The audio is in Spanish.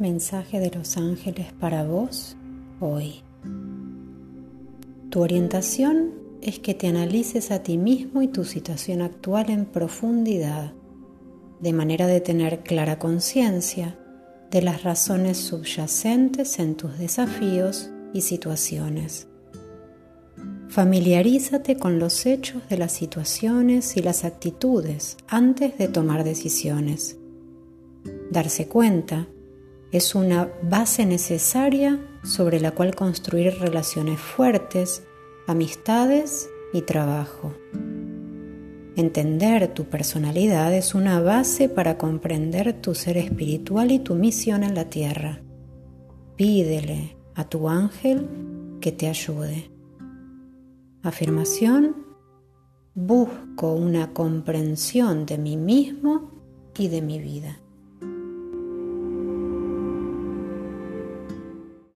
Mensaje de los ángeles para vos hoy. Tu orientación es que te analices a ti mismo y tu situación actual en profundidad, de manera de tener clara conciencia de las razones subyacentes en tus desafíos y situaciones. Familiarízate con los hechos de las situaciones y las actitudes antes de tomar decisiones. Darse cuenta es una base necesaria sobre la cual construir relaciones fuertes, amistades y trabajo. Entender tu personalidad es una base para comprender tu ser espiritual y tu misión en la tierra. Pídele a tu ángel que te ayude. Afirmación. Busco una comprensión de mí mismo y de mi vida.